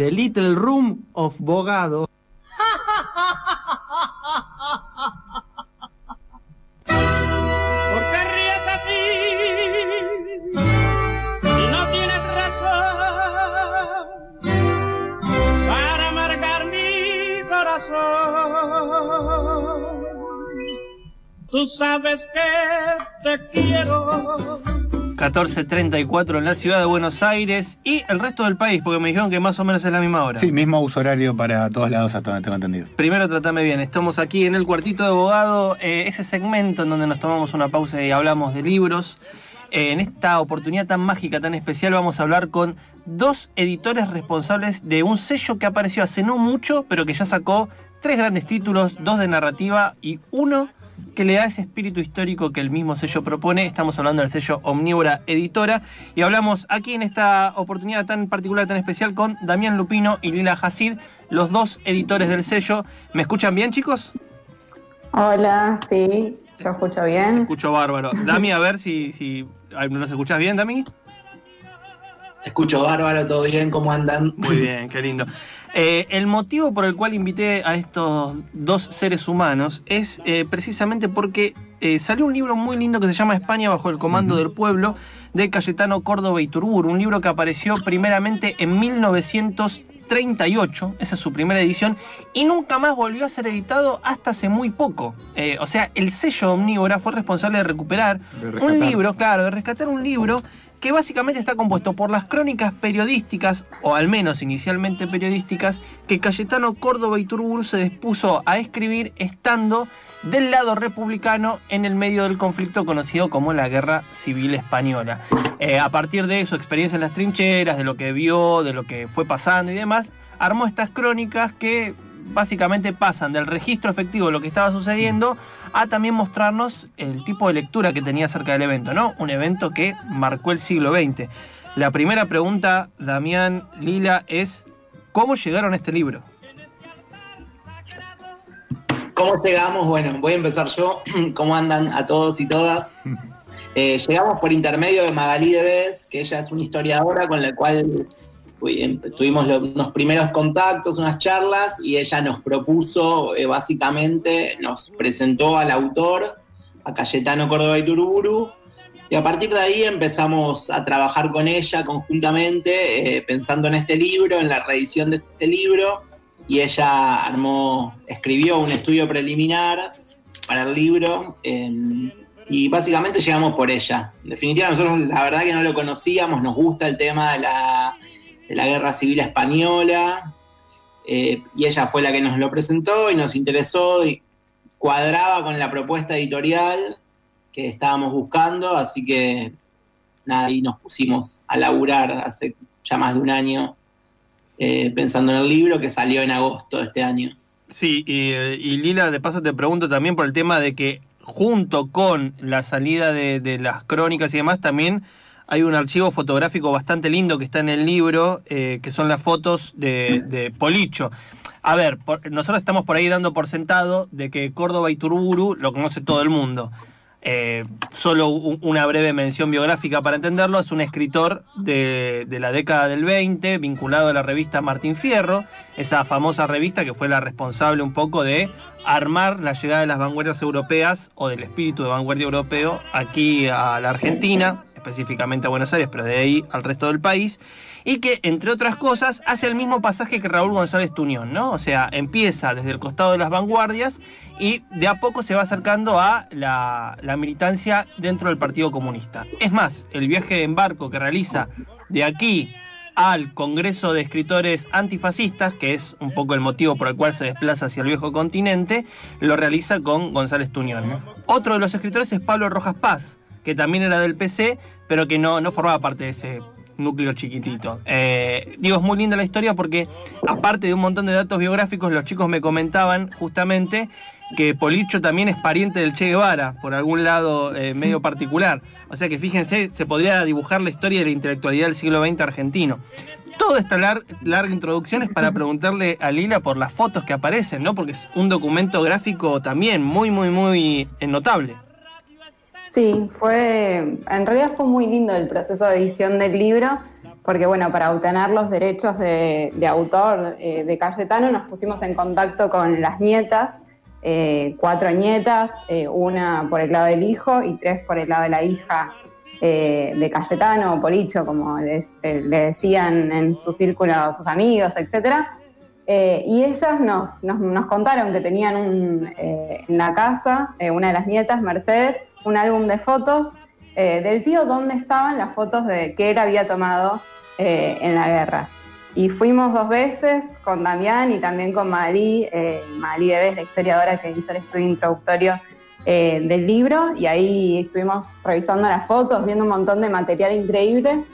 The Little Room of Bogado. ¿Por qué ríes así? Si no tienes razón para amargar mi corazón. Tú sabes que te quiero. 14.34 en la ciudad de Buenos Aires y el resto del país, porque me dijeron que más o menos es la misma hora. Sí, mismo uso horario para todos lados, hasta donde tengo entendido. Primero tratame bien, estamos aquí en el cuartito de abogado, eh, ese segmento en donde nos tomamos una pausa y hablamos de libros. Eh, en esta oportunidad tan mágica, tan especial, vamos a hablar con dos editores responsables de un sello que apareció hace no mucho, pero que ya sacó tres grandes títulos, dos de narrativa y uno que le da ese espíritu histórico que el mismo sello propone. Estamos hablando del sello Omnívora Editora y hablamos aquí en esta oportunidad tan particular, tan especial con Damián Lupino y Lila Hasid, los dos editores del sello. ¿Me escuchan bien, chicos? Hola, sí, yo escucho bien. Escucho bárbaro. Dami, a ver si, si ¿nos escuchás bien, Dami? Escucho bárbaro, todo bien, ¿cómo andan? Muy bien, qué lindo. Eh, el motivo por el cual invité a estos dos seres humanos es eh, precisamente porque eh, salió un libro muy lindo que se llama España bajo el comando del pueblo de Cayetano Córdoba y Turburu, un libro que apareció primeramente en 1938, esa es su primera edición, y nunca más volvió a ser editado hasta hace muy poco. Eh, o sea, el sello Omnívora fue responsable de recuperar De un libro, claro, de rescatar un libro que básicamente está compuesto por las crónicas periodísticas, o al menos inicialmente periodísticas, que Cayetano Córdoba y Turburu se dispuso a escribir estando del lado republicano en el medio del conflicto conocido como la Guerra Civil Española. Eh, a partir de su experiencia en las trincheras, de lo que vio, de lo que fue pasando y demás, armó estas crónicas que básicamente pasan del registro efectivo de lo que estaba sucediendo a también mostrarnos el tipo de lectura que tenía acerca del evento, ¿no? Un evento que marcó el siglo XX. La primera pregunta, Damián Lila, es ¿cómo llegaron a este libro? ¿Cómo llegamos? Bueno, voy a empezar yo. ¿Cómo andan a todos y todas? Eh, llegamos por intermedio de Magalí Debes, que ella es una historiadora con la cual tuvimos unos primeros contactos, unas charlas, y ella nos propuso, eh, básicamente, nos presentó al autor, a Cayetano Córdoba y Turuburu, y a partir de ahí empezamos a trabajar con ella conjuntamente, eh, pensando en este libro, en la reedición de este libro, y ella armó, escribió un estudio preliminar para el libro, y básicamente llegamos por ella. En definitiva, nosotros la verdad que no lo conocíamos, nos gusta el tema de la, de la guerra civil española, eh, y ella fue la que nos lo presentó y nos interesó y cuadraba con la propuesta editorial que estábamos buscando, así que nada, ahí nos pusimos a laburar hace ya más de un año eh, pensando en el libro que salió en agosto de este año. Sí, y, y Lila, de paso te pregunto también por el tema de que junto con la salida de las crónicas y demás, también hay un archivo fotográfico bastante lindo que está en el libro, eh, que son las fotos de, Policho. A ver, por- nosotros estamos por ahí dando por sentado de que Córdoba y Turburu lo conoce todo el mundo. Eh, solo un- una breve mención biográfica para entenderlo, es un escritor de, de la década del 20, vinculado a la revista Martín Fierro, esa famosa revista que fue la responsable un poco de armar la llegada de las vanguardias europeas o del espíritu de vanguardia europeo aquí a la Argentina, específicamente a Buenos Aires, pero de ahí al resto del país, y que, entre otras cosas, hace el mismo pasaje que Raúl González Tuñón, ¿no? O sea, empieza desde el costado de las vanguardias y de a poco se va acercando a la, la militancia dentro del Partido Comunista. Es más, el viaje en barco que realiza de aquí al Congreso de Escritores Antifascistas, que es un poco el motivo por el cual se desplaza hacia el viejo continente, lo realiza con González Tuñón. Otro de los escritores es Pablo Rojas Paz, que también era del PC, pero que no, no formaba parte de ese núcleo chiquitito. Eh, digo, es muy linda la historia porque, aparte de un montón de datos biográficos, los chicos me comentaban justamente que Policho también es pariente del Che Guevara, por algún lado eh, medio particular. O sea que fíjense, se podría dibujar la historia de la intelectualidad del siglo XX argentino. Toda esta lar- larga introducción es para preguntarle a Lila por las fotos que aparecen, ¿no? Porque es un documento gráfico también muy, muy, muy eh, notable. Sí, fue, en realidad fue muy lindo el proceso de edición del libro, porque bueno, para obtener los derechos de, autor eh, de Cayetano nos pusimos en contacto con las nietas, eh, cuatro nietas, eh, una por el lado del hijo y tres por el lado de la hija eh, de Cayetano o Policho, como le decían en su círculo sus amigos, etcétera. Y ellas nos, nos, nos contaron que tenían un, eh, en la casa, una de las nietas, Mercedes, un álbum de fotos eh, del tío donde estaban las fotos de que él había tomado eh, en la guerra. Y fuimos dos veces con Damián y también con Marí, eh, Marí Debes, la historiadora que hizo el estudio introductorio eh, del libro, y ahí estuvimos revisando las fotos, viendo un montón de material increíble,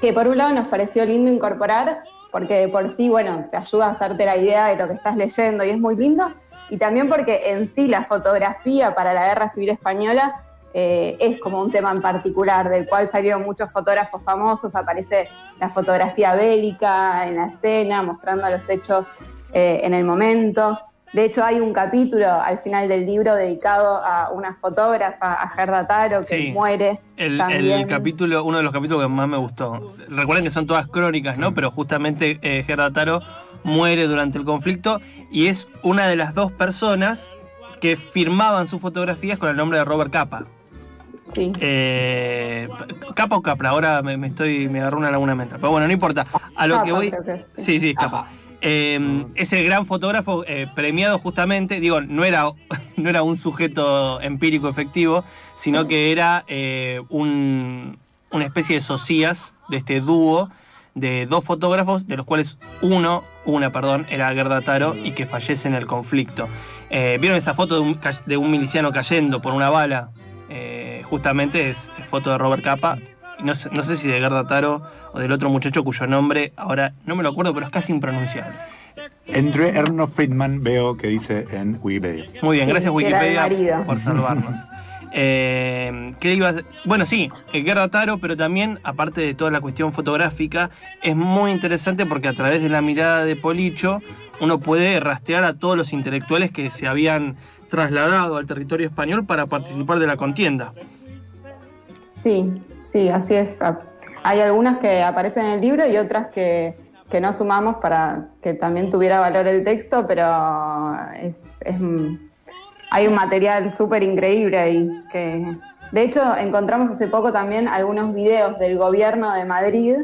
que por un lado nos pareció lindo incorporar, porque de por sí, bueno, te ayuda a hacerte la idea de lo que estás leyendo y es muy lindo, y también porque en sí la fotografía para la Guerra Civil Española eh, es como un tema en particular, del cual salieron muchos fotógrafos famosos, aparece la fotografía bélica en la escena, mostrando los hechos eh, en el momento. De hecho, hay un capítulo al final del libro dedicado a una fotógrafa, a Gerda Taro, que Sí. muere. El, también. el capítulo, uno de los capítulos que más me gustó. Recuerden que son todas crónicas, ¿no? Pero justamente eh, Gerda Taro muere durante el conflicto y es una de las dos personas que firmaban sus fotografías con el nombre de Robert Capa. Sí. Eh, Capa o Capra, ahora me, me estoy, me agarró una laguna mental. Pero bueno, no importa. A lo Capa, que voy. que sí. Sí, sí, Capa. Capa. Eh, es el gran fotógrafo eh, premiado justamente, digo, no era, no era un sujeto empírico efectivo, sino que era eh, un- una especie de socias de este dúo de dos fotógrafos, de los cuales uno, una, perdón, era Gerda Taro y que fallece en el conflicto. Eh, ¿Vieron esa foto de un, de un miliciano cayendo por una bala? Eh, justamente es, foto de Robert Capa. No sé, no sé si de Gerda Taro o del otro muchacho cuyo nombre ahora no me lo acuerdo, pero es casi impronunciable. Entre Erno Friedman veo que dice en Wikipedia. Muy bien, gracias Wikipedia por salvarnos. Eh, ¿qué iba a hacer? Bueno, sí, eh, Gerda Taro, pero también, aparte de toda la cuestión fotográfica, es muy interesante porque a través de la mirada de Policho uno puede rastrear a todos los intelectuales que se habían trasladado al territorio español para participar de la contienda. Sí, sí, así es. Hay algunas que aparecen en el libro y otras que, que no sumamos para que también tuviera valor el texto, pero es, hay un material súper increíble ahí. Que, de hecho, encontramos hace poco también algunos videos del gobierno de Madrid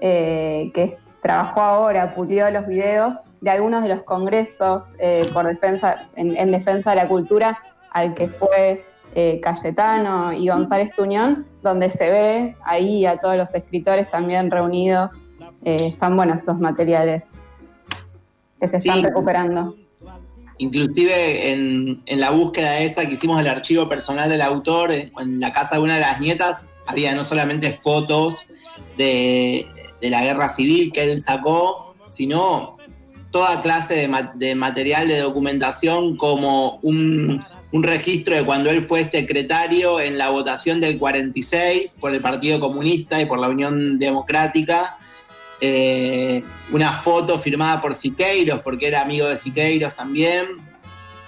eh, que trabajó ahora, pulió los videos de algunos de los congresos eh, por defensa, en, en defensa de la cultura al que fue eh, Cayetano y González Tuñón, donde se ve ahí a todos los escritores también reunidos. Eh, están buenos esos materiales que se están Sí. recuperando. Inclusive en, en la búsqueda esa que hicimos del archivo personal del autor, en, en la casa de una de las nietas, había no solamente fotos de, de la guerra civil que él sacó, sino toda clase de, de material de documentación como un, un registro de cuando él fue secretario en la votación del 46 por el Partido Comunista y por la Unión Democrática, eh, una foto firmada por Siqueiros, porque era amigo de Siqueiros también.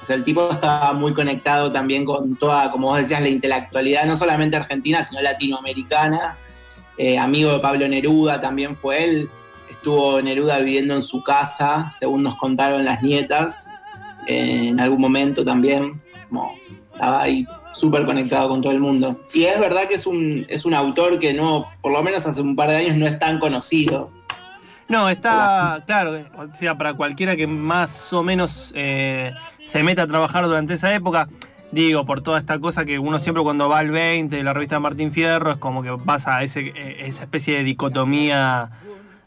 O sea, el tipo estaba muy conectado también con toda, como vos decías, la intelectualidad, no solamente argentina, sino latinoamericana. Eh, amigo de Pablo Neruda también fue él. Estuvo Neruda viviendo en su casa, según nos contaron las nietas, eh, en algún momento también. Como estaba ahí súper conectado con todo el mundo. Y es verdad que es un, es un autor que no, por lo menos hace un par de años, no es tan conocido. No, está claro, o sea, para cualquiera que más o menos eh, se meta a trabajar durante esa época, digo, por toda esta cosa que uno siempre cuando va al 20 de la revista Martín Fierro es como que pasa ese, eh, esa especie de dicotomía,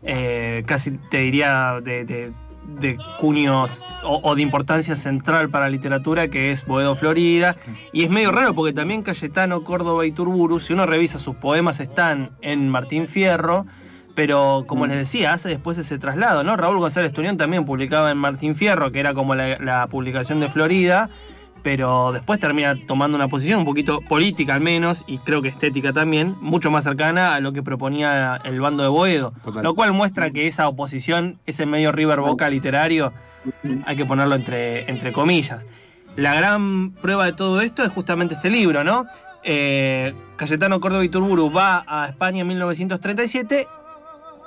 eh, casi te diría de, de- de cuños o, o de importancia central para la literatura, que es Boedo Florida. Y es medio raro porque también Cayetano, Córdoba y Turburu, si uno revisa sus poemas, están en Martín Fierro. Pero como les decía, hace después ese traslado, ¿no? Raúl González Tunión también publicaba en Martín Fierro, que era como la, la publicación de Florida, pero después termina tomando una posición un poquito política al menos, y creo que estética también, mucho más cercana a lo que proponía el bando de Boedo. Total. Lo cual muestra que esa oposición, ese medio River Boca literario, hay que ponerlo entre, entre comillas. La gran prueba de todo esto es justamente este libro, ¿no? Eh, Cayetano Córdoba y Turburu va a España en 1937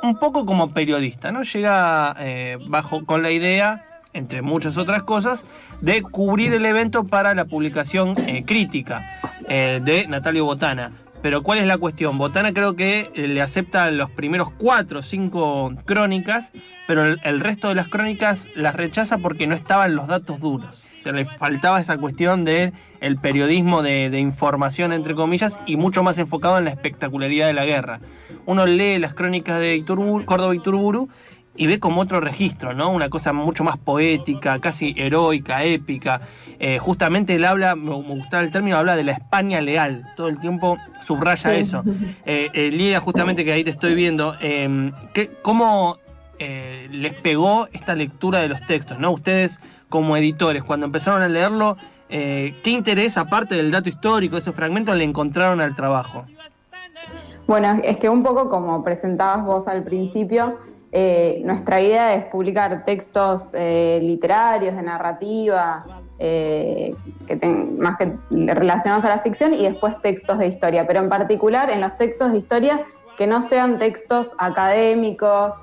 un poco como periodista, ¿no? Llega eh, bajo con la idea, entre muchas otras cosas, de cubrir el evento para la publicación eh, crítica eh, de Natalio Botana. Pero ¿cuál es la cuestión? Botana creo que eh, le acepta los primeros cuatro o cinco crónicas, pero el, el resto de las crónicas las rechaza porque no estaban los datos duros. O sea, le faltaba esa cuestión de el periodismo de, de información, entre comillas, y mucho más enfocado en la espectacularidad de la guerra. Uno lee las crónicas de Iturburu, Córdoba y Turburu y ve como otro registro, ¿no? Una cosa mucho más poética, casi heroica, épica. Eh, justamente él habla, me, gustaba el término, habla de la España leal. Todo el tiempo subraya Sí. eso. Eh, eh, Lidia, justamente que ahí te estoy viendo, ¿qué- ¿cómo eh, les pegó esta lectura de los textos, ¿no? Ustedes como editores, cuando empezaron a leerlo, eh, ¿qué interés, aparte del dato histórico, de ese fragmento, le encontraron al trabajo? Bueno, es que un poco como presentabas vos al principio, eh, nuestra idea es publicar textos eh, literarios, de narrativa, que ten- más que relacionados a la ficción, y después textos de historia, pero en particular en los textos de historia que no sean textos académicos,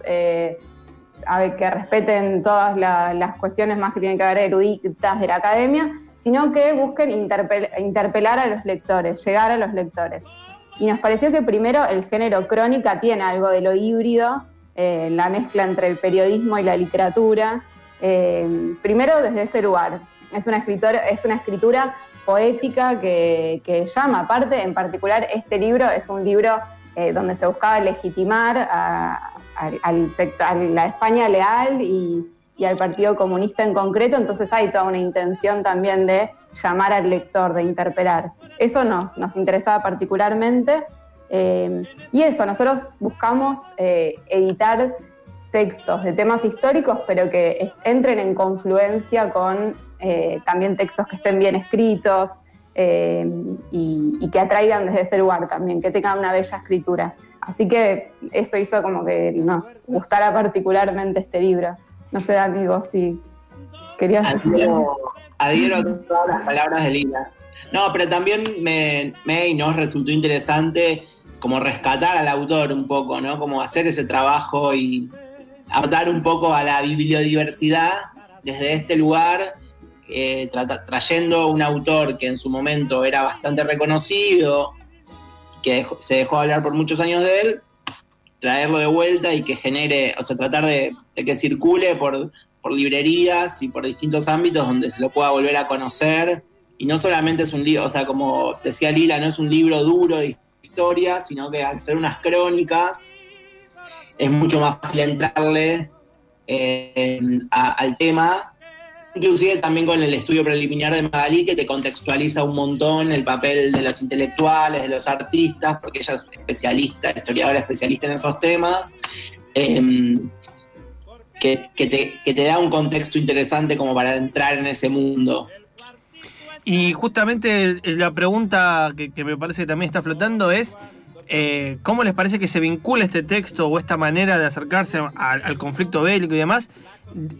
a ver, que respeten todas la- las cuestiones más que tienen que ver eruditas de la academia, sino que busquen interpel- interpelar a los lectores, llegar a los lectores. Y nos pareció que primero el género crónica tiene algo de lo híbrido, eh, la mezcla entre el periodismo y la literatura. Eh, primero desde ese lugar. Es una, escritora, es una escritura poética que, que llama. Aparte, en particular, este libro es un libro eh, donde se buscaba legitimar a, al- sector- a la España leal y, al Partido Comunista en concreto. Entonces hay toda una intención también de llamar al lector, de interpelar. Eso nos, nos interesaba particularmente. Eh, y eso, nosotros buscamos eh, editar textos de temas históricos, pero que entren en confluencia con eh, también textos que estén bien escritos eh, y, y que atraigan desde ese lugar también, que tengan una bella escritura. Así que eso hizo como que nos gustara particularmente este libro. No sé, vos si querías. Adhiero, adhiero a todas las palabras de Lina. No, pero también me, me y nos resultó interesante como rescatar al autor un poco, ¿no? Como hacer ese trabajo y aportar un poco a la bibliodiversidad desde este lugar, eh, trata- trayendo un autor que en su momento era bastante reconocido, que se dejó hablar por muchos años de él, traerlo de vuelta y que genere, o sea, tratar de, que circule por, por librerías y por distintos ámbitos donde se lo pueda volver a conocer. Y no solamente es un libro, o sea, como decía Lila, no es un libro duro de historia, sino que al ser unas crónicas es mucho más fácil entrarle eh, al tema. Inclusive también con el estudio preliminar de Magalí, que te contextualiza un montón el papel de los intelectuales, de los artistas, porque ella es especialista, historiadora especialista en esos temas. Eh, que, te, da un contexto interesante como para entrar en ese mundo. Y justamente la pregunta que me parece que también está flotando es, eh, ¿cómo les parece que se vincula este texto o esta manera de acercarse al, conflicto bélico y demás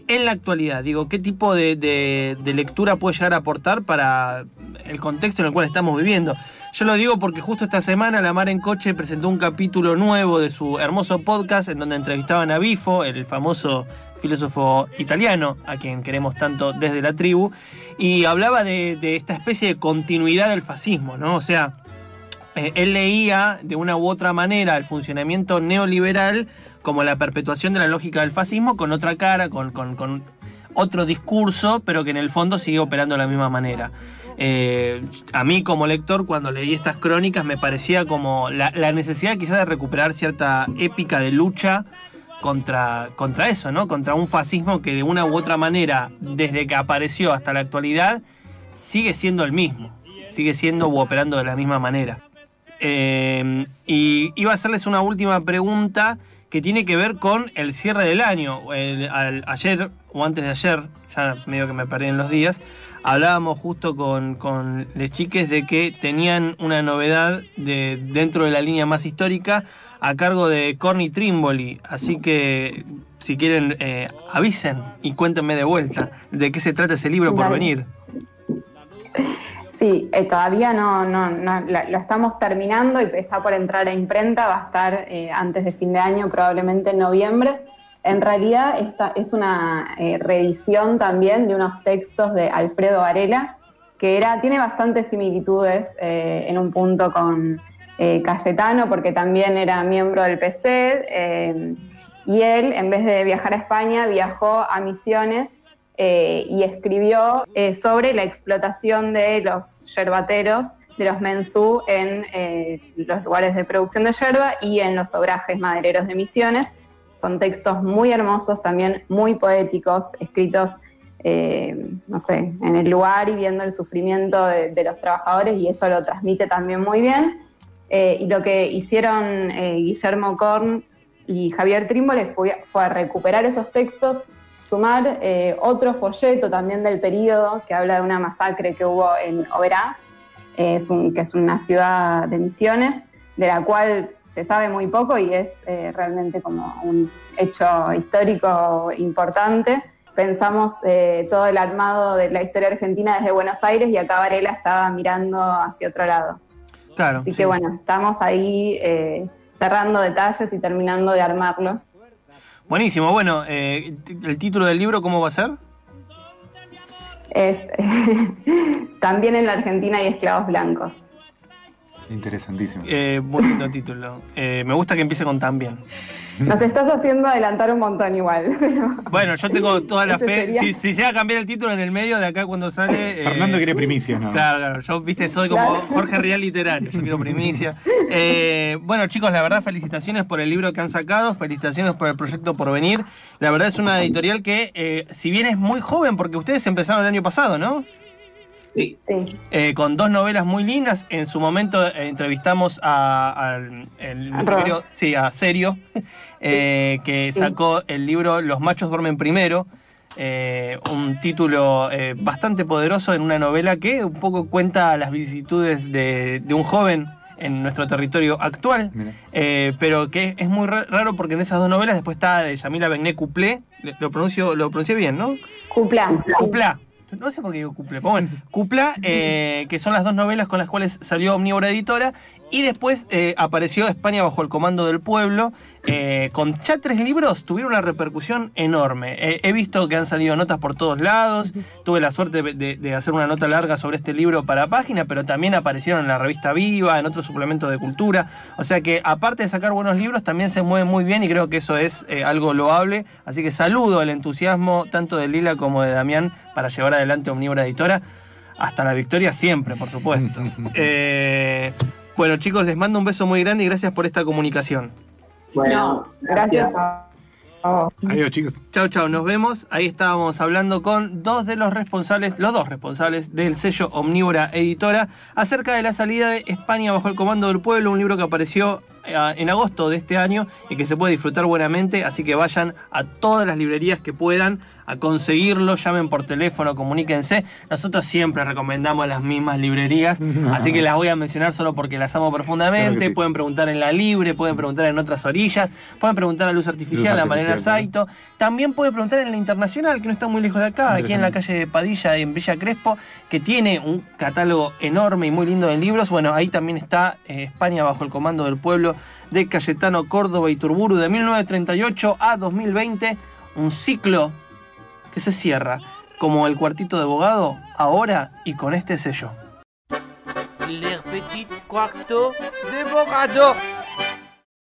en la actualidad? Digo, ¿qué tipo de lectura puede llegar a aportar para el contexto en el cual estamos viviendo? Yo lo digo porque justo esta semana La Mar en Coche presentó un capítulo nuevo de su hermoso podcast en donde entrevistaban a Bifo, el famoso filósofo italiano, a quien queremos tanto desde la tribu, y hablaba de, de esta especie de continuidad del fascismo, ¿no? O sea, eh, él leía de una u otra manera el funcionamiento neoliberal como la perpetuación de la lógica del fascismo con otra cara, con, otro discurso, pero que en el fondo sigue operando de la misma manera. Eh, a mí como lector, cuando leí estas crónicas, me parecía como la, la necesidad quizás de recuperar cierta épica de lucha contra, contra eso, ¿no? Contra un fascismo que de una u otra manera, desde que apareció hasta la actualidad, sigue siendo el mismo, sigue siendo u operando de la misma manera. Eh, y iba a hacerles una última pregunta que tiene que ver con el cierre del año. El- al- ayer o antes de ayer, ya medio que me perdí en los días, hablábamos justo con, con les chiques de que tenían una novedad de, dentro de la línea más histórica a cargo de Corny Trimboli. Así que si quieren, eh, avisen y cuéntenme de vuelta de qué se trata ese libro por Dale. venir. Sí, eh, todavía no, no, no la- lo estamos terminando y está por entrar a imprenta, va a estar eh, antes de fin de año, probablemente en noviembre. En realidad esta es una eh, reedición también de unos textos de Alfredo Varela, que era, tiene bastantes similitudes eh, en un punto con eh, Cayetano, porque también era miembro del PC, eh, y él, en vez de viajar a España, viajó a Misiones eh, y escribió eh, sobre la explotación de los yerbateros, de los mensú en eh, los lugares de producción de yerba y en los obrajes madereros de Misiones. Son textos muy hermosos, también muy poéticos, escritos, eh, no sé, en el lugar y viendo el sufrimiento de, de los trabajadores y eso lo transmite también muy bien. Eh, y lo que hicieron eh, Guillermo Korn y Javier Trímboles fue, fue recuperar esos textos, sumar eh, otro folleto también del periodo que habla de una masacre que hubo en Oberá, eh, es un- que es una ciudad de Misiones, de la cual se sabe muy poco y es eh, realmente como un hecho histórico importante. Pensamos eh, todo el armado de la historia argentina desde Buenos Aires y acá Varela estaba mirando hacia otro lado. Claro. Así sí. que bueno, estamos ahí cerrando detalles y terminando de armarlo. Buenísimo. Bueno, eh, ¿el título del libro cómo va a ser? Es también en la Argentina hay esclavos blancos. Interesantísimo. Eh, lindo título. Eh, me gusta que empiece con también. Nos estás haciendo adelantar un montón igual. pero- Bueno, yo tengo toda la fe. Si, si llega a cambiar el título en el medio de acá cuando sale. eh, Fernando quiere primicia, ¿no? Claro, claro. Yo, viste, soy como Claro. Jorge Real literario. Yo quiero primicia. Eh, bueno, chicos, la verdad, felicitaciones por el libro que han sacado. Felicitaciones por el proyecto por venir. La verdad es una editorial que, eh, si bien es muy joven, porque ustedes empezaron el año pasado, ¿no? Sí. Eh, con dos novelas muy lindas. En su momento eh, entrevistamos a, al- el- A nuestro Rob. querido- sí, a Serio, eh, que Sí. sacó el libro Los machos duermen primero. eh, un título eh, bastante poderoso en una novela que un poco cuenta las vicisitudes de, de un joven en nuestro territorio actual, eh, pero que es muy ra- raro porque en esas dos novelas después está de Yamila Begné Cuplé, lo pronuncio, lo pronuncié bien, ¿no? Cupla. Cupla. No sé por qué digo Cupla, pero bueno, Cupla, eh, que son las dos novelas con las cuales salió Omnívora Editora, y después eh, apareció España bajo el comando del pueblo, eh, con ya tres libros, tuvieron una repercusión enorme. Eh, he visto que han salido notas por todos lados, tuve la suerte de, hacer una nota larga sobre este libro para página, pero también aparecieron en la revista Viva, en otros suplementos de cultura, o sea que aparte de sacar buenos libros, también se mueven muy bien y creo que eso es algo loable, así que saludo el entusiasmo tanto de Lila como de Damián para llevar adelante Omnívora Editora. Hasta la victoria siempre, por supuesto. Eh, bueno, chicos, les mando un beso muy grande y gracias por esta comunicación. Bueno, No, gracias. Adiós, chicos. Chau, chau, nos vemos. Ahí estábamos hablando con dos de los responsables, los dos responsables del sello Omnívora Editora, acerca de la salida de España bajo el comando del pueblo, un libro que apareció eh, en agosto de este año y que se puede disfrutar buenamente, así que vayan a todas las librerías que puedan a conseguirlo, llamen por teléfono, comuníquense. Nosotros siempre recomendamos las mismas librerías, así que las voy a mencionar solo porque las amo profundamente. Claro que sí. Pueden preguntar en la libre, pueden preguntar en otras orillas, pueden preguntar a Luz Artificial, Luz a Malena Artificial, Saito. También puede preguntar en la internacional, que no está muy lejos de acá, aquí en la calle de Padilla, en Villa Crespo, que tiene un catálogo enorme y muy lindo de libros. Bueno, ahí también está eh, España bajo el comando del pueblo de Cayetano Córdoba y Turburu de 1938 a 2020. Un ciclo se cierra como el cuartito de abogado, ahora y con este sello.